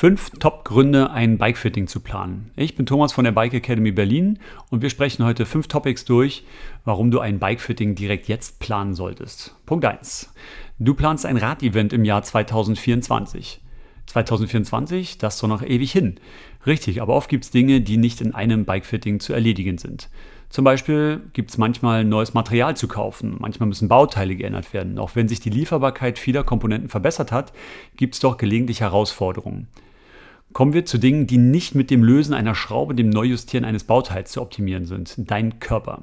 Fünf Top-Gründe, ein Bikefitting zu planen. Ich bin Thomas von der Bike Academy Berlin und wir sprechen heute fünf Topics durch, warum du ein Bikefitting direkt jetzt planen solltest. Punkt 1. Du planst ein Radevent im Jahr 2024. 2024, das ist doch noch ewig hin. Richtig, aber oft gibt es Dinge, die nicht in einem Bikefitting zu erledigen sind. Zum Beispiel gibt es manchmal neues Material zu kaufen, manchmal müssen Bauteile geändert werden. Auch wenn sich die Lieferbarkeit vieler Komponenten verbessert hat, gibt es doch gelegentlich Herausforderungen. Kommen wir zu Dingen, die nicht mit dem Lösen einer Schraube, dem Neujustieren eines Bauteils zu optimieren sind. Dein Körper.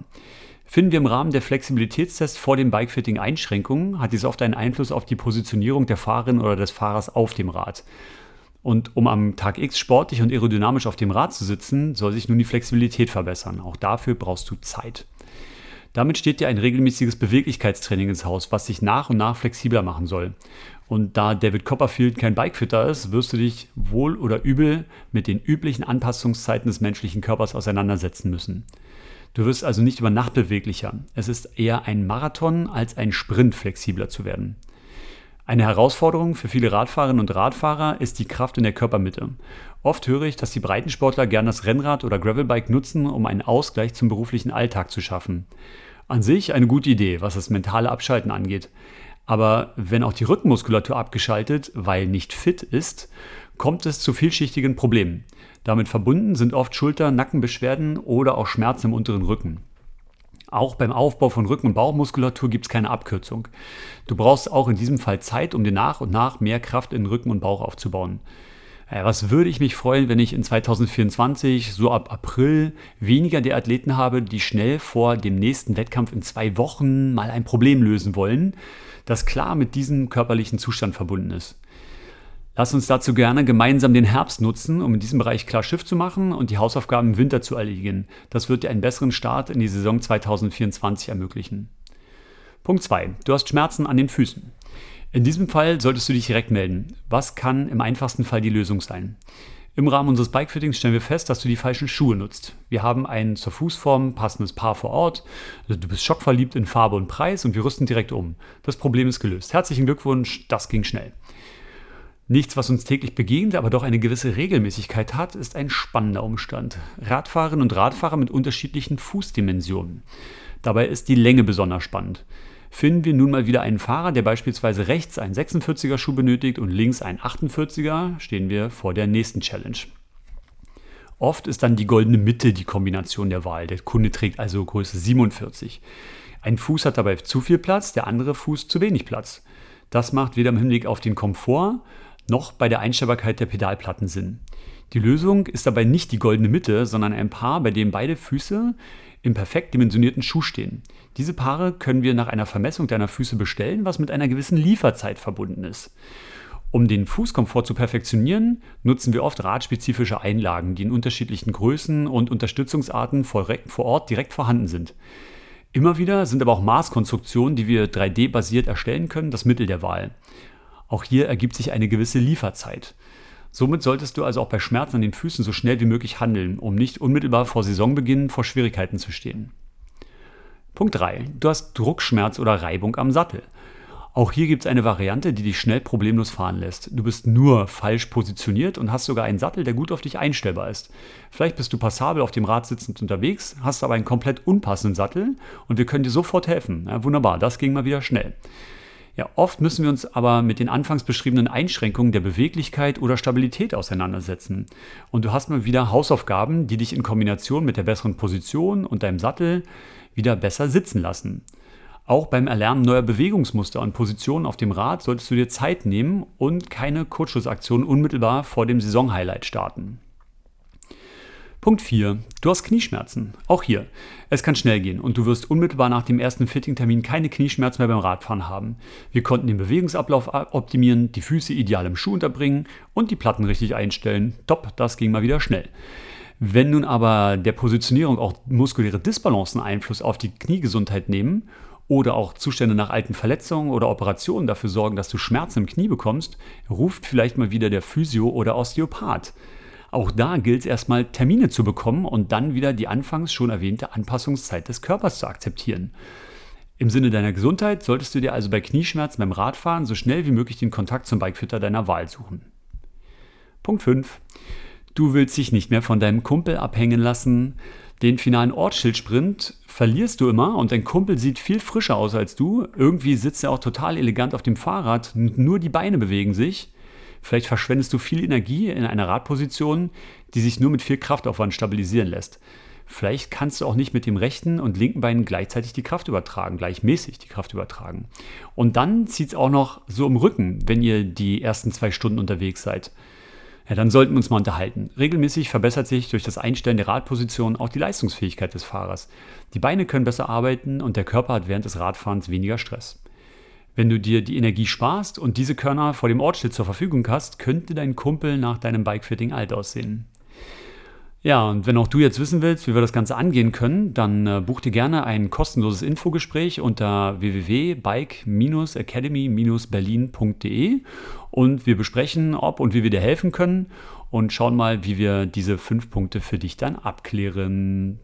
Finden wir im Rahmen der Flexibilitätstests vor dem Bikefitting Einschränkungen, hat dies oft einen Einfluss auf die Positionierung der Fahrerin oder des Fahrers auf dem Rad. Und um am Tag X sportlich und aerodynamisch auf dem Rad zu sitzen, soll sich nun die Flexibilität verbessern. Auch dafür brauchst du Zeit. Damit steht dir ein regelmäßiges Beweglichkeitstraining ins Haus, was sich nach und nach flexibler machen soll. Und da David Copperfield kein Bikefitter ist, wirst du dich wohl oder übel mit den üblichen Anpassungszeiten des menschlichen Körpers auseinandersetzen müssen. Du wirst also nicht über Nacht beweglicher. Es ist eher ein Marathon als ein Sprint flexibler zu werden. Eine Herausforderung für viele Radfahrerinnen und Radfahrer ist die Kraft in der Körpermitte. Oft höre ich, dass die Breitensportler gern das Rennrad oder Gravelbike nutzen, um einen Ausgleich zum beruflichen Alltag zu schaffen. An sich eine gute Idee, was das mentale Abschalten angeht. Aber wenn auch die Rückenmuskulatur abgeschaltet, weil nicht fit ist, kommt es zu vielschichtigen Problemen. Damit verbunden sind oft Schulter-, Nackenbeschwerden oder auch Schmerzen im unteren Rücken. Auch beim Aufbau von Rücken- und Bauchmuskulatur gibt es keine Abkürzung. Du brauchst auch in diesem Fall Zeit, um dir nach und nach mehr Kraft in Rücken und Bauch aufzubauen. Äh, was würde ich mich freuen, wenn ich in 2024, so ab April, weniger der Athleten habe, die schnell vor dem nächsten Wettkampf in zwei Wochen mal ein Problem lösen wollen, das klar mit diesem körperlichen Zustand verbunden ist. Lass uns dazu gerne gemeinsam den Herbst nutzen, um in diesem Bereich klar Schiff zu machen und die Hausaufgaben im Winter zu erledigen. Das wird dir einen besseren Start in die Saison 2024 ermöglichen. Punkt 2. Du hast Schmerzen an den Füßen. In diesem Fall solltest du dich direkt melden. Was kann im einfachsten Fall die Lösung sein? Im Rahmen unseres Bikefittings stellen wir fest, dass du die falschen Schuhe nutzt. Wir haben ein zur Fußform passendes Paar vor Ort. Also du bist schockverliebt in Farbe und Preis und wir rüsten direkt um. Das Problem ist gelöst. Herzlichen Glückwunsch, das ging schnell. Nichts, was uns täglich begegnet, aber doch eine gewisse Regelmäßigkeit hat, ist ein spannender Umstand. Radfahrerinnen und Radfahrer mit unterschiedlichen Fußdimensionen. Dabei ist die Länge besonders spannend. Finden wir nun mal wieder einen Fahrer, der beispielsweise rechts einen 46er Schuh benötigt und links einen 48er, stehen wir vor der nächsten Challenge. Oft ist dann die goldene Mitte die Kombination der Wahl. Der Kunde trägt also Größe 47. Ein Fuß hat dabei zu viel Platz, der andere Fuß zu wenig Platz. Das macht weder im Hinblick auf den Komfort noch bei der Einstellbarkeit der Pedalplatten Sinn. Die Lösung ist dabei nicht die goldene Mitte, sondern ein Paar, bei dem beide Füße im perfekt dimensionierten Schuh stehen. Diese Paare können wir nach einer Vermessung deiner Füße bestellen, was mit einer gewissen Lieferzeit verbunden ist. Um den Fußkomfort zu perfektionieren, nutzen wir oft radspezifische Einlagen, die in unterschiedlichen Größen und Unterstützungsarten vor Ort direkt vorhanden sind. Immer wieder sind aber auch Maßkonstruktionen, die wir 3D-basiert erstellen können, das Mittel der Wahl. Auch hier ergibt sich eine gewisse Lieferzeit. Somit solltest du also auch bei Schmerzen an den Füßen so schnell wie möglich handeln, um nicht unmittelbar vor Saisonbeginn vor Schwierigkeiten zu stehen. Punkt 3. Du hast Druckschmerz oder Reibung am Sattel. Auch hier gibt es eine Variante, die dich schnell problemlos fahren lässt. Du bist nur falsch positioniert und hast sogar einen Sattel, der gut auf dich einstellbar ist. Vielleicht bist du passabel auf dem Rad sitzend unterwegs, hast aber einen komplett unpassenden Sattel und wir können dir sofort helfen. Ja, wunderbar, das ging mal wieder schnell. Ja, oft müssen wir uns aber mit den anfangs beschriebenen Einschränkungen der Beweglichkeit oder Stabilität auseinandersetzen. Und du hast mal wieder Hausaufgaben, die dich in Kombination mit der besseren Position und deinem Sattel wieder besser sitzen lassen. Auch beim Erlernen neuer Bewegungsmuster und Positionen auf dem Rad solltest du dir Zeit nehmen und keine Kurzschlussaktion unmittelbar vor dem Saisonhighlight starten. Punkt 4. Du hast Knieschmerzen. Auch hier. Es kann schnell gehen und du wirst unmittelbar nach dem ersten Fittingtermin keine Knieschmerzen mehr beim Radfahren haben. Wir konnten den Bewegungsablauf optimieren, die Füße ideal im Schuh unterbringen und die Platten richtig einstellen. Top, das ging mal wieder schnell. Wenn nun aber der Positionierung auch muskuläre Disbalancen Einfluss auf die Kniegesundheit nehmen oder auch Zustände nach alten Verletzungen oder Operationen dafür sorgen, dass du Schmerzen im Knie bekommst, ruft vielleicht mal wieder der Physio oder Osteopath. Auch da gilt es erstmal Termine zu bekommen und dann wieder die anfangs schon erwähnte Anpassungszeit des Körpers zu akzeptieren. Im Sinne deiner Gesundheit solltest du dir also bei Knieschmerzen beim Radfahren so schnell wie möglich den Kontakt zum Bikefitter deiner Wahl suchen. Punkt 5. Du willst dich nicht mehr von deinem Kumpel abhängen lassen. Den finalen Ortsschildsprint verlierst du immer und dein Kumpel sieht viel frischer aus als du. Irgendwie sitzt er auch total elegant auf dem Fahrrad, nur die Beine bewegen sich. Vielleicht verschwendest du viel Energie in einer Radposition, die sich nur mit viel Kraftaufwand stabilisieren lässt. Vielleicht kannst du auch nicht mit dem rechten und linken Bein gleichzeitig die Kraft übertragen, gleichmäßig die Kraft übertragen. Und dann zieht es auch noch so im Rücken, wenn ihr die ersten zwei Stunden unterwegs seid. Ja, dann sollten wir uns mal unterhalten. Regelmäßig verbessert sich durch das Einstellen der Radposition auch die Leistungsfähigkeit des Fahrers. Die Beine können besser arbeiten und der Körper hat während des Radfahrens weniger Stress. Wenn du dir die Energie sparst und diese Körner vor dem Ortsschild zur Verfügung hast, könnte dein Kumpel nach deinem Bikefitting alt aussehen. Ja, und wenn auch du jetzt wissen willst, wie wir das Ganze angehen können, dann äh, buch dir gerne ein kostenloses Infogespräch unter www.bike-academy-berlin.de und wir besprechen, ob und wie wir dir helfen können und schauen mal, wie wir diese fünf Punkte für dich dann abklären.